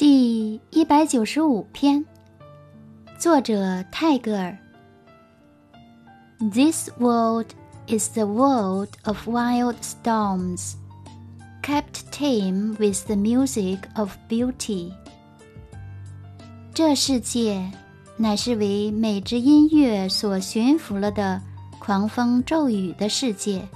第一百九十五篇，作者泰戈尔。This world is the world of wild storms, kept tame with the music of beauty. 这世界乃是为美之音乐所驯服了的狂风骤雨的世界。